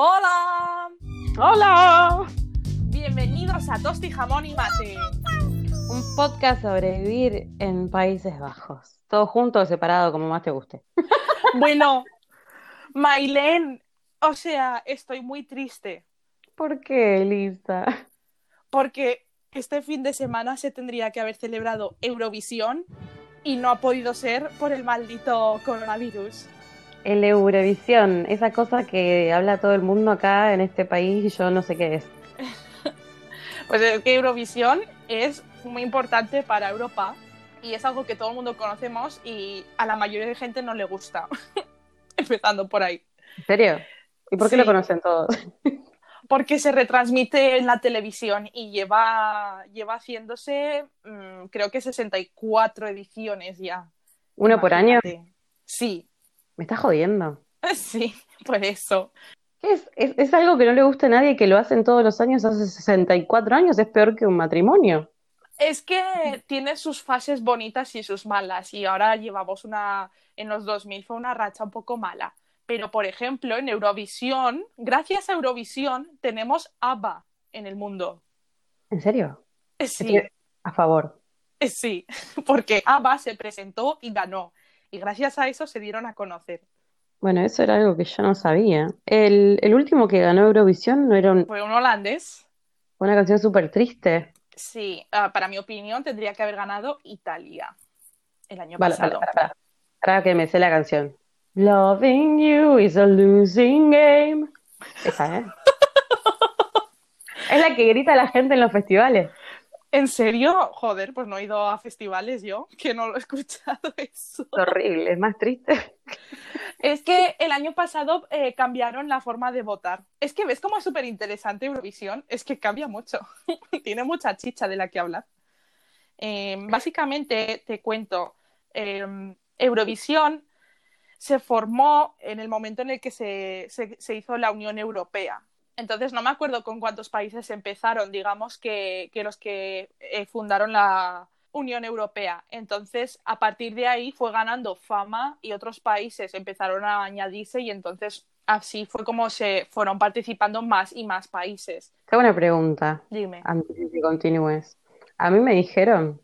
Hola, ¡Hola! bienvenidos a Tosti Jamón y Mate. Un podcast sobre vivir en Países Bajos. Todo junto o separado, como más te guste. Bueno, Mailén, o sea, estoy muy triste ¿Por qué, Elisa? porque este fin de semana se tendría que haber celebrado Eurovisión y no ha podido ser por el maldito coronavirus. El Eurovisión, esa cosa que habla todo el mundo acá en este país y yo no sé qué es. Pues es que Eurovisión es muy importante para Europa y es algo que todo el mundo conocemos y a la mayoría de gente no le gusta. Empezando por ahí. ¿En serio? ¿Y por qué Sí. lo conocen todos? Porque se retransmite en la televisión y lleva, lleva haciéndose, mm, creo que 64 ediciones ya. ¿Uno por año? Sí, Me estás jodiendo. sí, por eso. ¿Qué es? es? es algo que no le gusta a nadie que lo hacen todos los años, hace 64 años, es peor que un matrimonio. Es que tiene sus fases bonitas y sus malas y ahora llevamos una, en los 2000 fue una racha un poco mala. Pero, por ejemplo, en Eurovisión, gracias a Eurovisión, tenemos ABBA en el mundo. ¿En serio? Sí. Estoy a favor. Sí, porque ABBA se presentó y ganó. Y gracias a eso se dieron a conocer. Bueno, eso era algo que yo no sabía. El, el último que ganó Eurovisión no era un- Fue un holandés. una canción súper triste. Sí, ah, para mi opinión tendría que haber ganado Italia el año Vale, pasado. para, para, para que me sé la canción. Loving you is a losing game. Esa, ¿eh? Es la que grita la gente en los festivales. ¿En serio? Joder, pues no he ido a festivales yo, que no lo he escuchado eso. Es horrible, es más triste. Es que el año pasado eh, cambiaron la forma de votar. Es que ves cómo es súper interesante Eurovisión, es que cambia mucho. Tiene mucha chicha de la que hablar. Eh, básicamente, te cuento, eh, Eurovisión se formó en el momento en el que se, se- se hizo la Unión Europea. Entonces, no me acuerdo con cuántos países empezaron, digamos que, que los que eh, fundaron la Unión Europea. Entonces, a partir de ahí fue ganando fama y otros países empezaron a añadirse y entonces así fue como se fueron participando más y más países. Tengo una pregunta Dime. antes de que continúes. A mí me dijeron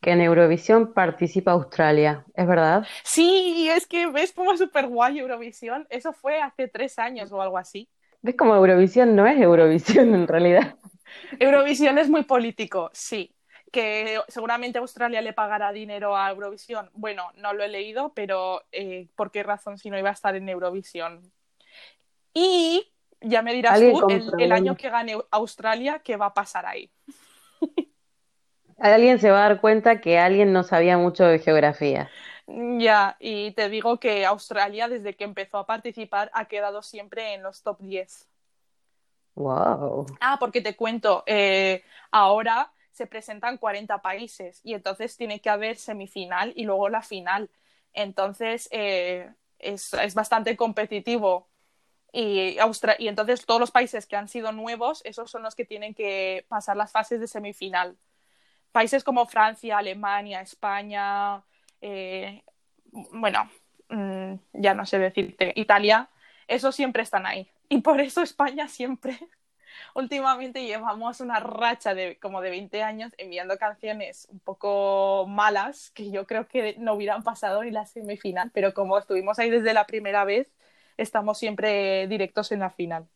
que en Eurovisión participa Australia, ¿es verdad? Sí, es que ves cómo es súper guay Eurovisión. Eso fue hace tres años o algo así. ¿Ves como Eurovisión no es Eurovisión en realidad? Eurovisión es muy político, sí. Que seguramente Australia le pagará dinero a Eurovisión. Bueno, no lo he leído, pero eh, ¿por qué razón si no iba a estar en Eurovisión? Y ya me dirás tú, el, el año que gane Australia, ¿qué va a pasar ahí? Alguien se va a dar cuenta que alguien no sabía mucho de geografía. Ya, y te digo que Australia, desde que empezó a participar, ha quedado siempre en los top 10. Wow. Ah, porque te cuento, eh, ahora se presentan 40 países y entonces tiene que haber semifinal y luego la final. Entonces eh, es, es bastante competitivo. Y, Austra- y entonces todos los países que han sido nuevos, esos son los que tienen que pasar las fases de semifinal. Países como Francia, Alemania, España, eh, bueno, mm, ya no sé decirte, Italia, esos siempre están ahí. Y por eso España siempre últimamente llevamos una racha de como de 20 años enviando canciones un poco malas que yo creo que no hubieran pasado ni la semifinal, pero como estuvimos ahí desde la primera vez, estamos siempre directos en la final.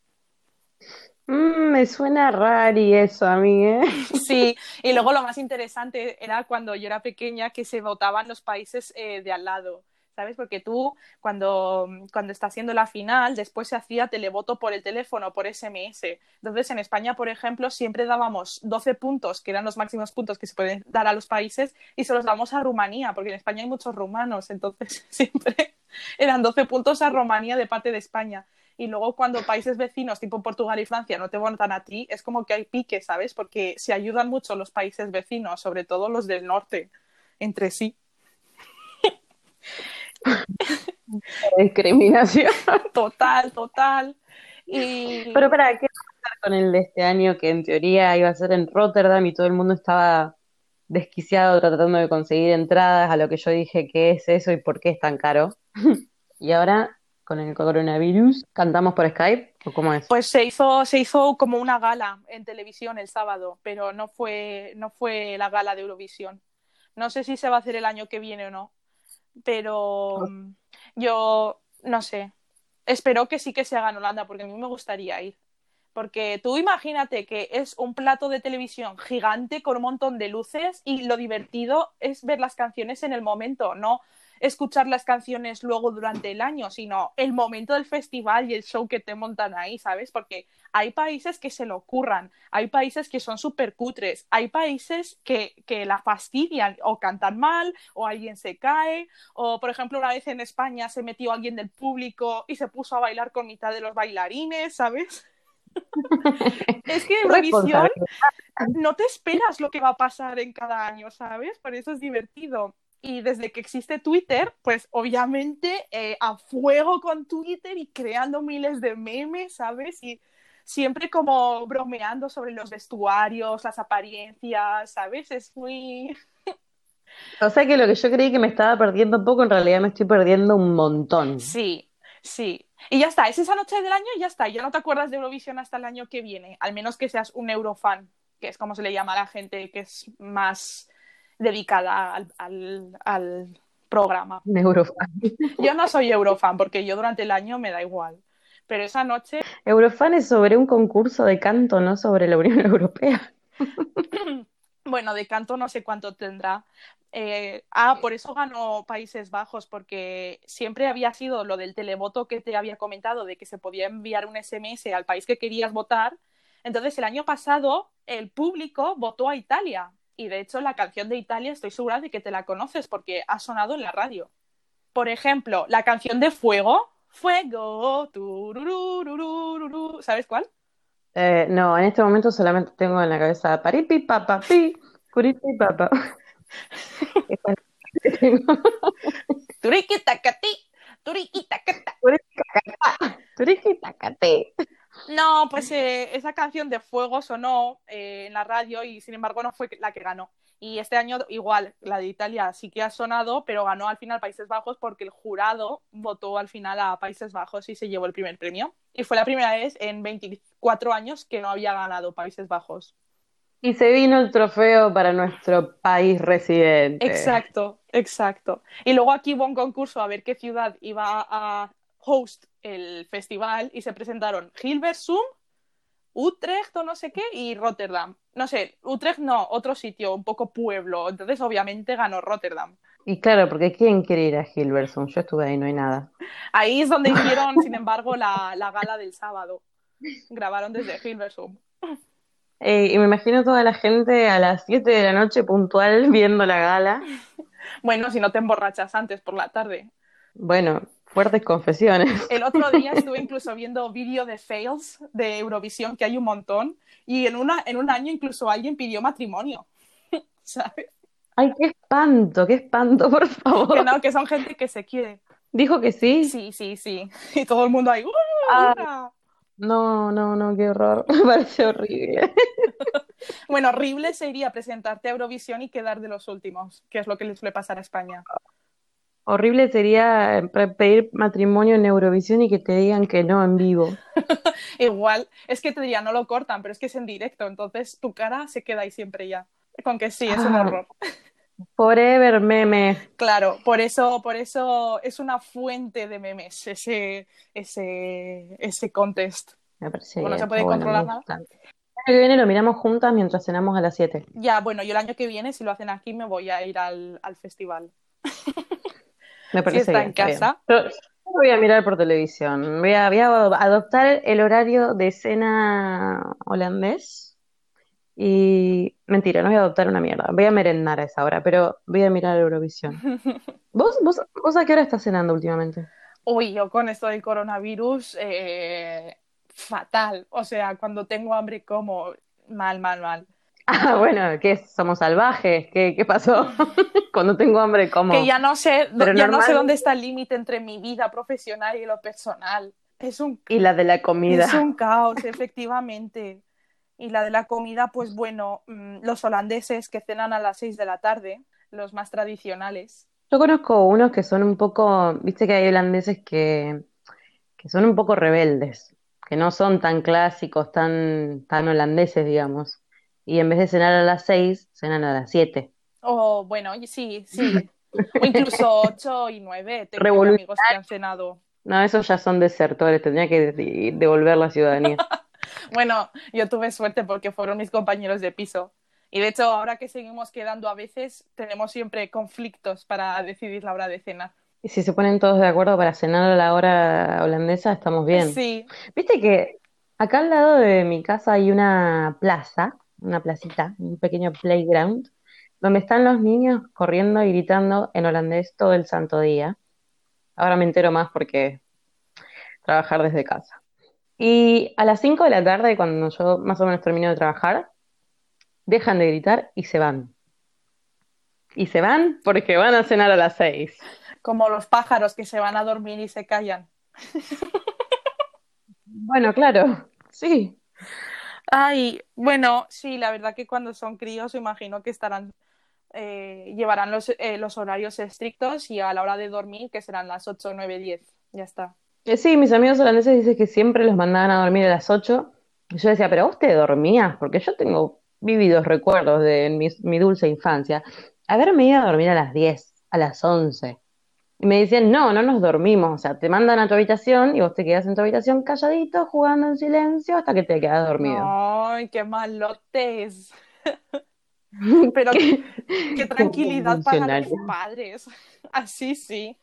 Mm, me suena rari eso a mí, ¿eh? Sí, y luego lo más interesante era cuando yo era pequeña que se votaban los países eh, de al lado. ¿Sabes? Porque tú, cuando, cuando está haciendo la final, después se hacía televoto por el teléfono, por SMS. Entonces, en España, por ejemplo, siempre dábamos 12 puntos, que eran los máximos puntos que se pueden dar a los países, y se los damos a Rumanía, porque en España hay muchos rumanos. Entonces, siempre eran 12 puntos a Rumanía de parte de España. Y luego, cuando países vecinos, tipo Portugal y Francia, no te votan a ti, es como que hay pique, ¿sabes? Porque se ayudan mucho los países vecinos, sobre todo los del norte, entre sí. Discriminación. Total, total. Y Pero para, ¿qué va a pasar con el de este año que en teoría iba a ser en Rotterdam y todo el mundo estaba desquiciado tratando de conseguir entradas a lo que yo dije qué es eso y por qué es tan caro? Y ahora con el coronavirus? ¿Cantamos por Skype o cómo es? Pues se hizo, se hizo como una gala en televisión el sábado, pero no fue, no fue la gala de Eurovisión. No sé si se va a hacer el año que viene o no, pero mm, yo no sé. Espero que sí que se haga en Holanda, porque a mí me gustaría ir. Porque tú imagínate que es un plato de televisión gigante con un montón de luces y lo divertido es ver las canciones en el momento, no escuchar las canciones luego durante el año, sino el momento del festival y el show que te montan ahí, ¿sabes? Porque hay países que se lo ocurran, hay países que son súper cutres, hay países que, que la fastidian o cantan mal o alguien se cae o, por ejemplo, una vez en España se metió alguien del público y se puso a bailar con mitad de los bailarines, ¿sabes? es que Eurovisión no te esperas lo que va a pasar en cada año, ¿sabes? Por eso es divertido. Y desde que existe Twitter, pues obviamente eh, a fuego con Twitter y creando miles de memes, ¿sabes? Y siempre como bromeando sobre los vestuarios, las apariencias, ¿sabes? Es muy... O sea que lo que yo creí que me estaba perdiendo un poco, en realidad me estoy perdiendo un montón. Sí, sí. Y ya está, es esa noche del año y ya está. Ya no te acuerdas de Eurovisión hasta el año que viene, al menos que seas un Eurofan, que es como se le llama a la gente que es más dedicada al, al, al programa. Eurofan. Yo no soy Eurofan porque yo durante el año me da igual. Pero esa noche. Eurofan es sobre un concurso de canto, no sobre la Unión Europea. bueno, de canto no sé cuánto tendrá, eh, ah, por eso ganó Países Bajos, porque siempre había sido lo del televoto que te había comentado, de que se podía enviar un SMS al país que querías votar. Entonces, el año pasado, el público votó a Italia. Y de hecho, la canción de Italia estoy segura de que te la conoces porque ha sonado en la radio. Por ejemplo, la canción de Fuego, Fuego, ¿sabes cuál? Eh, no, en este momento solamente tengo en la cabeza paripi, papapi, curipi, papa. Turiki takati, turiki takata. Turiki takate. No, pues eh, esa canción de Fuego sonó eh, en la radio y sin embargo no fue la que ganó. Y este año igual, la de Italia sí que ha sonado, pero ganó al final Países Bajos porque el jurado votó al final a Países Bajos y se llevó el primer premio. Y fue la primera vez en 24 años que no había ganado Países Bajos. Y se vino el trofeo para nuestro país residente. Exacto, exacto. Y luego aquí hubo un concurso a ver qué ciudad iba a host el festival y se presentaron Hilversum, Utrecht o no sé qué y Rotterdam. No sé, Utrecht no, otro sitio, un poco pueblo. Entonces obviamente ganó Rotterdam. Y claro, porque ¿quién quiere ir a Hilversum? Yo estuve ahí, no hay nada. Ahí es donde hicieron, sin embargo, la, la gala del sábado. Grabaron desde Hilversum. Eh, y me imagino toda la gente a las 7 de la noche puntual viendo la gala. Bueno, si no te emborrachas antes por la tarde. Bueno, fuertes confesiones. El otro día estuve incluso viendo vídeo de fails de Eurovisión, que hay un montón, y en, una, en un año incluso alguien pidió matrimonio. ¿Sabes? Ay, qué espanto, qué espanto, por favor. Que no, que son gente que se quiere. ¿Dijo que sí? Sí, sí, sí. Y todo el mundo ahí. ¡Uh, ah. No, no, no, qué horror. Me parece horrible. bueno, horrible sería presentarte a Eurovisión y quedar de los últimos, que es lo que les suele pasar a España. Horrible sería eh, pedir matrimonio en Eurovisión y que te digan que no en vivo. Igual, es que te diría, no lo cortan, pero es que es en directo, entonces tu cara se queda ahí siempre ya. Con que sí, es un ah. horror. Forever meme. Claro, por eso, por eso es una fuente de memes ese, ese, ese contest. Me parece no se puede controlar nada. El año que viene lo miramos juntas mientras cenamos a las 7. Ya, bueno, yo el año que viene, si lo hacen aquí, me voy a ir al, al festival. Me parece si está en casa. voy a mirar por televisión. Voy a, voy a adoptar el horario de cena holandés y mentira, no voy a adoptar una mierda. Voy a merendar a esa hora, pero voy a mirar Eurovisión. ¿Vos, vos, vos a qué hora estás cenando últimamente? Uy, yo con esto del coronavirus, eh, fatal. O sea, cuando tengo hambre como mal, mal, mal. Ah, bueno, ¿qué somos salvajes? ¿Qué, qué pasó? cuando tengo hambre como. Que ya no sé, ya no sé dónde está el límite entre mi vida profesional y lo personal. Es un y la de la comida. Es un caos, efectivamente. Y la de la comida, pues bueno, mm, los holandeses que cenan a las 6 de la tarde, los más tradicionales. Yo conozco unos que son un poco, viste que hay holandeses que que son un poco rebeldes, que no son tan clásicos, tan, tan holandeses, digamos. Y en vez de cenar a las seis, cenan a las siete. O bueno, sí, sí. O incluso 8 y 9. Tengo amigos que han cenado. No, esos ya son desertores, tendría que de- devolver la ciudadanía. Bueno, yo tuve suerte porque fueron mis compañeros de piso. Y de hecho, ahora que seguimos quedando a veces, tenemos siempre conflictos para decidir la hora de cenar. Y si se ponen todos de acuerdo para cenar a la hora holandesa, estamos bien. Sí, Viste que acá al lado de mi casa hay una plaza, una placita, un pequeño playground, donde están los niños corriendo y gritando en holandés todo el santo día. Ahora me entero más porque trabajar desde casa. Y a las 5 de la tarde, cuando yo más o menos termino de trabajar, dejan de gritar y se van. Y se van porque van a cenar a las 6. como los pájaros que se van a dormir y se callan. Bueno, claro, sí. Ay, bueno, sí, la verdad que cuando son críos imagino que estarán, eh, llevarán los, eh, los horarios estrictos y a la hora de dormir que serán las 8, 9, 10. Ya está. Eh, Sí, mis amigos holandeses dicen que siempre los mandaban a dormir a las 8. Y yo decía, pero vos te dormías, porque yo tengo vividos recuerdos de mi, mi dulce infancia. Haberme ido a dormir a las 10, a las 11. Y me decían, no, no nos dormimos. O sea, te mandan a tu habitación y vos te quedas en tu habitación calladito, jugando en silencio hasta que te quedas dormido. Ay, qué malotes. Pero qué, qué tranquilidad para los padres. Así sí,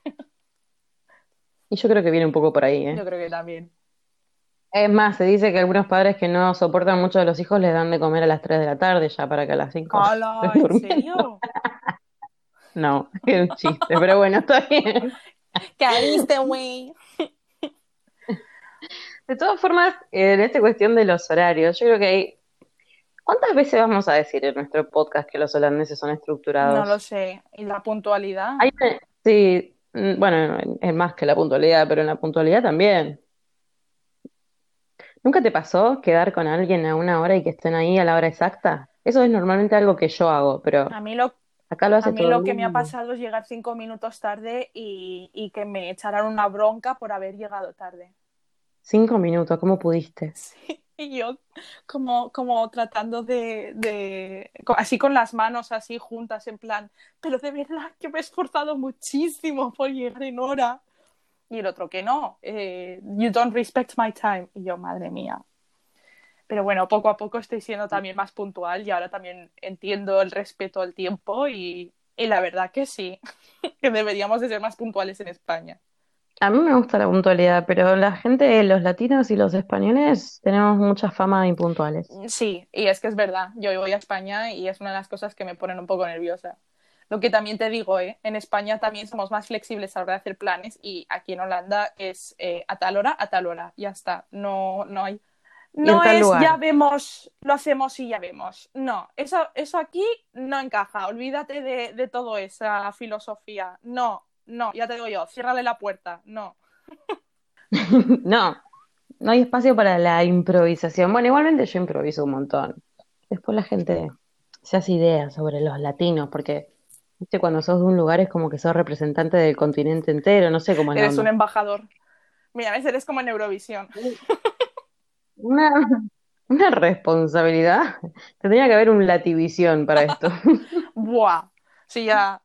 Y yo creo que viene un poco por ahí, ¿eh? yo creo que también. Es más, se dice que algunos padres que no soportan mucho a los hijos les dan de comer a las 3 de la tarde ya para que a las 5 ¡Hala! estén ¿En serio? No, es un chiste, pero bueno, está bien. Caíste, güey. De todas formas, en esta cuestión de los horarios, yo creo que hay... ¿Cuántas veces vamos a decir en nuestro podcast que los holandeses son estructurados? No lo sé. ¿Y la puntualidad? Hay Sí, mm, bueno, es más que la puntualidad, pero en la puntualidad también. ¿Nunca te pasó quedar con alguien a una hora y que estén ahí a la hora exacta? Eso es normalmente algo que yo hago, pero A mí lo, acá lo hace a mí todo lo que me ha pasado es llegar cinco minutos tarde y, y que me echaran una bronca por haber llegado tarde. Cinco minutos, ¿cómo pudiste? Sí, y yo como, como tratando de, así con las manos así juntas en plan, pero de verdad que me he esforzado muchísimo por llegar en hora. Y el otro que no, eh, you don't respect my time. Y yo, madre mía. Pero bueno, poco a poco estoy siendo también más puntual y ahora también entiendo el respeto al tiempo y, y la verdad que sí, que deberíamos de ser más puntuales en España. A mí me gusta la puntualidad, pero la gente, los latinos y los españoles tenemos mucha fama de impuntuales. Sí, y es que es verdad. Yo voy a España y es una de las cosas que me ponen un poco nerviosa. Lo que también te digo, ¿eh? en España también somos más flexibles a la hora de hacer planes y aquí en Holanda es eh, a tal hora, a tal hora, ya está. No, no hay. No es lugar. ya vemos, lo hacemos y ya vemos. No, eso, eso aquí no encaja. Olvídate de, de toda esa filosofía. No, no, ya te digo yo, ciérrale la puerta. No. No, no hay espacio para la improvisación. Bueno, igualmente yo improviso un montón. Después la gente se hace ideas sobre los latinos, porque, viste, cuando sos de un lugar es como que sos representante del continente entero, no sé cómo es Eres un embajador. Mira, ves, eres como en Eurovisión. Una, una responsabilidad. Tendría que haber un Lativisión para esto. Buah. Sí, ya.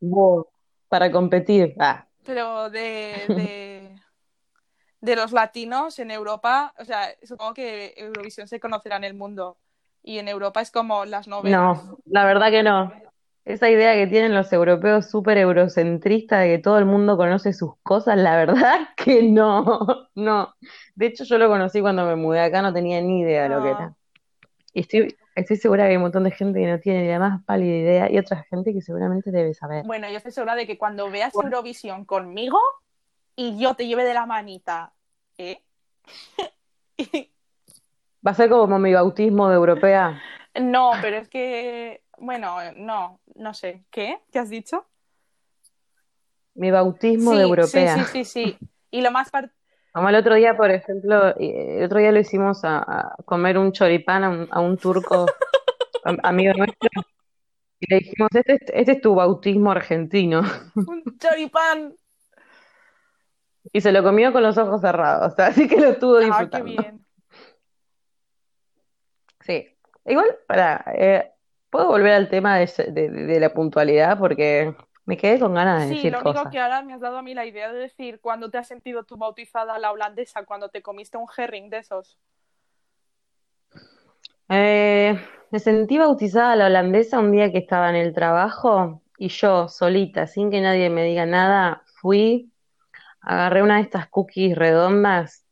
Wow. Para competir. Ah, Pero de, de, de los latinos en Europa, o sea, supongo que Eurovisión se conocerá en el mundo. Y en Europa es como las novenas. no, la verdad que no. Esa idea que tienen los europeos súper eurocentristas de que todo el mundo conoce sus cosas, la verdad que no, no. De hecho, yo lo conocí cuando me mudé acá, no tenía ni idea de lo que Ah. era. Y estoy, estoy segura que hay un montón de gente que no tiene ni la más pálida idea y otra gente que seguramente debe saber. Bueno, yo estoy segura de que cuando veas Eurovisión conmigo y yo te lleve de la manita, ¿eh? Va a ser como mi bautismo de europea. No, pero es que, bueno, no, no sé. ¿Qué? ¿Qué has dicho? Mi bautismo de europea. sí, sí, sí, sí. Y lo más par- Como el otro día, por ejemplo, eh, el otro día lo hicimos a, a comer un choripán a un, a un turco am- amigo nuestro y le dijimos, este, es- este es tu bautismo argentino. un choripán. Y se lo comió con los ojos cerrados, así que lo estuvo Ah, qué disfrutando. bien. Sí. Igual, para, ¿puedo volver al tema de, de- de la puntualidad? Porque me quedé con ganas de Sí, decir lo único cosas. que ahora me has dado a mí la idea de decir cuándo te has sentido tú bautizada la holandesa, cuando te comiste un herring de esos. Eh, me sentí bautizada la holandesa un día que estaba en el trabajo y yo solita, sin que nadie me diga nada, fui, agarré una de estas cookies redondas,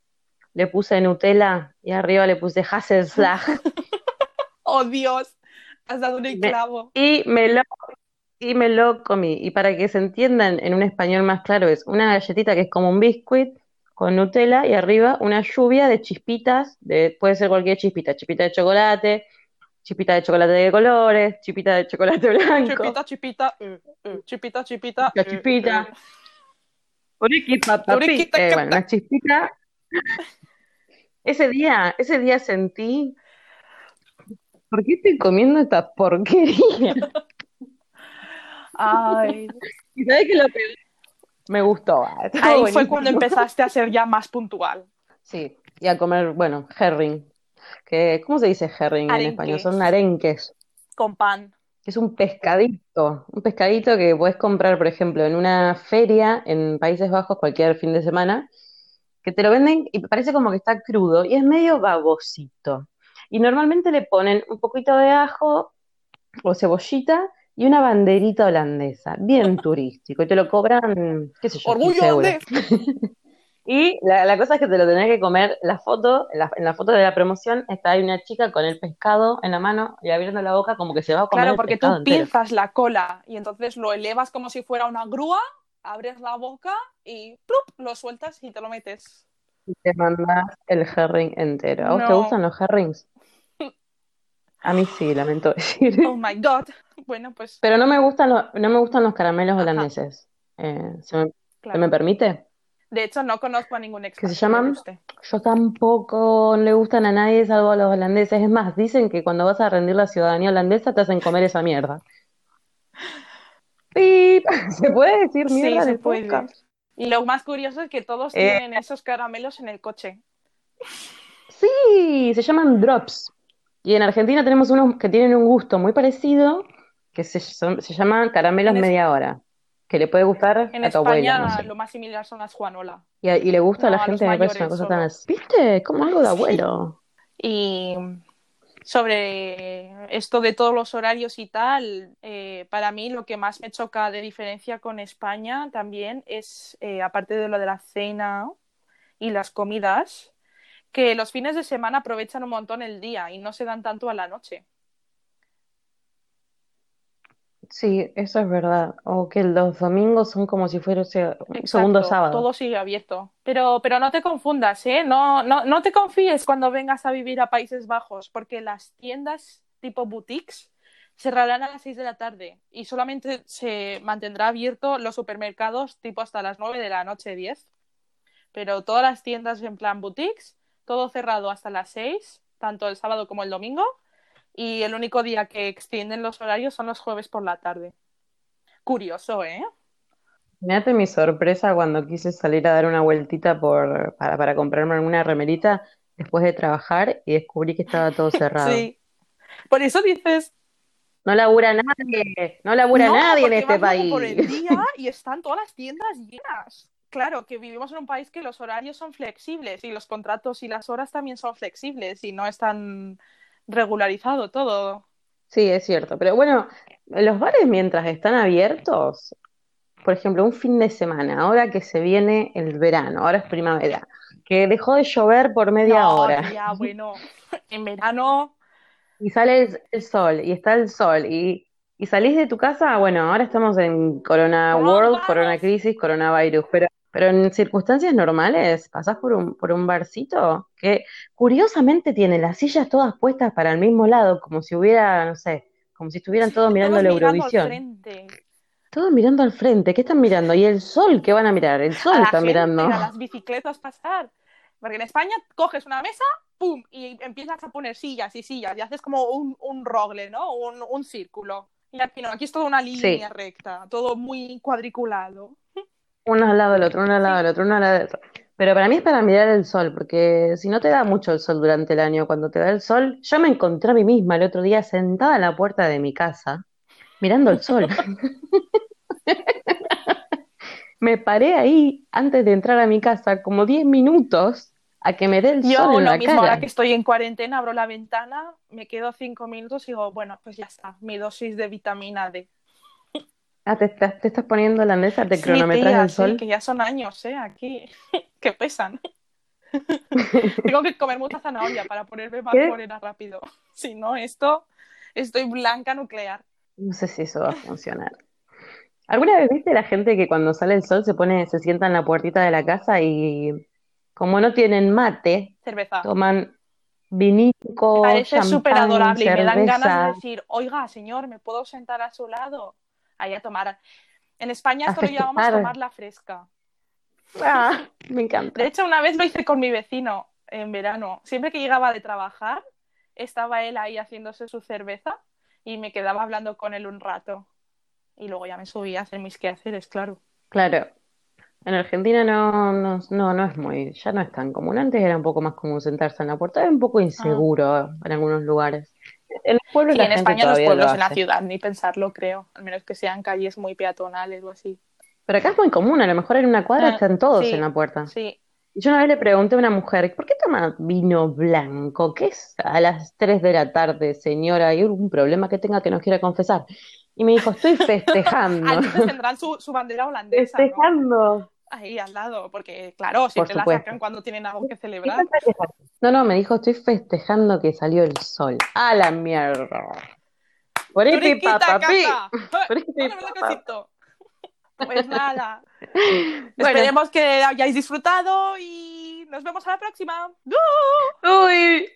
le puse Nutella y arriba le puse Haselslag ¡Oh, Dios! Has dado un clavo. y me lo, y me lo comí. Y para que se entiendan en un español más claro, es una galletita que es como un biscuit con Nutella y arriba una lluvia de chispitas, de, puede ser cualquier chispita, chispita de chocolate, chispita de chocolate de colores, chispita de chocolate blanco, Chipita, chipita, eh, eh, chipita, chipita. La papapi. Uriquita, Eh, bueno, una chispita. Ese día, ese día sentí, ¿por qué estoy comiendo esta porquería? Ay, ¿Y sabes qué es lo peor? Me gustó. ah, ahí fue cuando empezaste a ser ya más puntual. Sí, y a comer, bueno, herring. Que, ¿cómo se dice herring en español? Son arenques. Con pan. Es un pescadito, un pescadito que puedes comprar, por ejemplo, en una feria en Países Bajos cualquier fin de semana, que te lo venden y parece como que está crudo y es medio babosito. Y normalmente le ponen un poquito de ajo o cebollita y una banderita holandesa, bien turístico, y te lo cobran, qué sé yo, 15 Orgullo. Y la, la cosa es que te lo tenés que comer. La foto, en la, en la foto de la promoción está ahí una chica con el pescado en la mano y abriendo la boca como que se va a comer Claro, el porque pescado tú entero. pinzas la cola y entonces lo elevas como si fuera una grúa, abres la boca y ¡plup! lo sueltas y te lo metes. Y te mandas el herring entero. ¿A vos te gustan los herrings? A mí sí, lamento decir. Oh my god. Bueno, pues Pero no me gustan los, no me gustan los caramelos holandeses. Eh, ¿se me, se permite? De hecho, no conozco a ningún ¿Qué expat se que le llaman? guste. Yo tampoco no le gustan a nadie salvo a los holandeses. Es más, dicen que cuando vas a rendir la ciudadanía holandesa te hacen comer esa mierda. ¡Pip! ¿Se puede decir Sí, mierda en se puede. Y lo más curioso es que todos Eh. tienen esos caramelos en el coche. Sí, se llaman drops. Y en Argentina tenemos unos que tienen un gusto muy parecido, que se, son- se llaman caramelos En es- media hora, que le puede gustar En a tu abuela, España no sé. lo más similar son las Juanola. Y, y le gusta a la No, a gente, me parece una cosa tan así. ¿Viste? Como algo de abuelo. Y sobre esto de todos los horarios y tal, eh, para mí lo que más me choca de diferencia con España también es, eh, aparte de lo de la cena y las comidas, que los fines de semana aprovechan un montón el día y no se dan tanto a la noche. Sí, eso es verdad. O que los domingos son como si fuera un segundo sábado. todo sigue abierto. Pero, pero no te confundas, ¿eh? No, no, no te confíes cuando vengas a vivir a Países Bajos, porque las tiendas tipo boutiques cerrarán a las 6 de la tarde y solamente se mantendrá abierto los supermercados tipo hasta las 9 de la noche, 10. Pero todas las tiendas en plan boutiques, todo cerrado hasta las 6, tanto el sábado como el domingo. Y el único día que extienden los horarios son los jueves por la tarde. Curioso, ¿eh? Fíjate mi sorpresa cuando quise salir a dar una vueltita por, para, para comprarme alguna remerita después de trabajar y descubrí que estaba todo cerrado. Sí. Por eso dices, No labura nadie, no labura no, nadie en este luego por el país. día y están todas las tiendas llenas. Claro, que vivimos en un país que los horarios son flexibles y los contratos y las horas también son flexibles y no es tan regularizado todo. Sí, es cierto. Pero bueno, los bares mientras están abiertos, por ejemplo, un fin de semana, ahora que se viene el verano, ahora es primavera, que dejó de llover por media No, hora tía, bueno, en verano, y sale el, sol y está el sol y, y salís de tu casa, bueno, ahora estamos en Corona World. Corona Crisis, Coronavirus, pero, pero en circunstancias normales pasás por un, por un barcito que curiosamente tiene las sillas todas puestas para el mismo lado, como si hubiera, no sé, como si estuvieran todos mirando la Eurovisión. Todos mirando al frente, ¿qué están mirando? ¿Y el sol qué van a mirar? El sol a gente, mirando. a las bicicletas pasar. Porque en España coges una mesa, ¡pum! y empiezas a poner sillas y sillas y haces como un, un rogle, ¿no? Un, un círculo. Y aquí no, aquí es toda una línea recta, todo muy cuadriculado. Uno al lado del otro, uno al lado del otro, uno al lado del otro. Pero para mí es para mirar el sol, porque si no te da mucho el sol durante el año, cuando te da el sol, yo me encontré a mí misma el otro día sentada en la puerta de mi casa, mirando el sol. Me paré ahí antes de entrar a mi casa como 10 minutos a que me dé el Yo sol en lo la mismo, cara. ahora que estoy en cuarentena, abro la ventana, me quedo cinco minutos y digo, bueno, pues ya está, mi dosis de vitamina D. Ah, te estás, te estás poniendo la mesa, te Sí, cronometras tía, el sí, sol. que ya son años, ¿eh? Aquí, que pesan. Tengo que comer mucha zanahoria para ponerme más ¿Qué? morena rápido. Si no, esto, estoy blanca nuclear. No sé si eso va a funcionar. ¿Alguna vez viste la gente que cuando sale el sol se pone, se sienta en la puertita de la casa y como no tienen mate, Cerveza. toman vinito, Parece súper adorable y me dan ganas de decir, oiga, señor, ¿me puedo sentar a su lado? Ahí a tomar. En España A esto lo llamamos festejar. tomar la fresca. Ah, me encanta. De hecho, una vez lo hice con mi vecino en verano. Siempre que llegaba de trabajar, estaba él ahí haciéndose su cerveza y me quedaba hablando con él un rato. Y luego ya me subía a hacer mis quehaceres, claro. Claro, en Argentina no, no, no, no es muy, ya no es tan común. Antes era un poco más común sentarse en la puerta, es un poco inseguro en algunos lugares. En los pueblos Sí, la en gente España los todavía lo pueblos en la ciudad, ni pensarlo, creo. Al menos que sean calles muy peatonales o así. Pero acá es muy común, a lo mejor en una cuadra Ah, están todos sí, en la puerta. Sí, Y Yo una vez le pregunté a una mujer, ¿por qué toma vino blanco? ¿Qué es a las 3 de la tarde, señora? ¿Hay algún problema que tenga que nos quiera confesar? Y me dijo, estoy festejando. Entonces tendrán su, su bandera holandesa, ¿no? Ahí al lado, porque claro, siempre la sacan cuando tienen algo que ¿Qué celebrar. No, no, me dijo, estoy festejando que salió el sol. ¡A la mierda! Por este ¡Turiquita, papapi. este. Pues nada, Bueno, esperemos que hayáis disfrutado y nos vemos a la próxima. uy,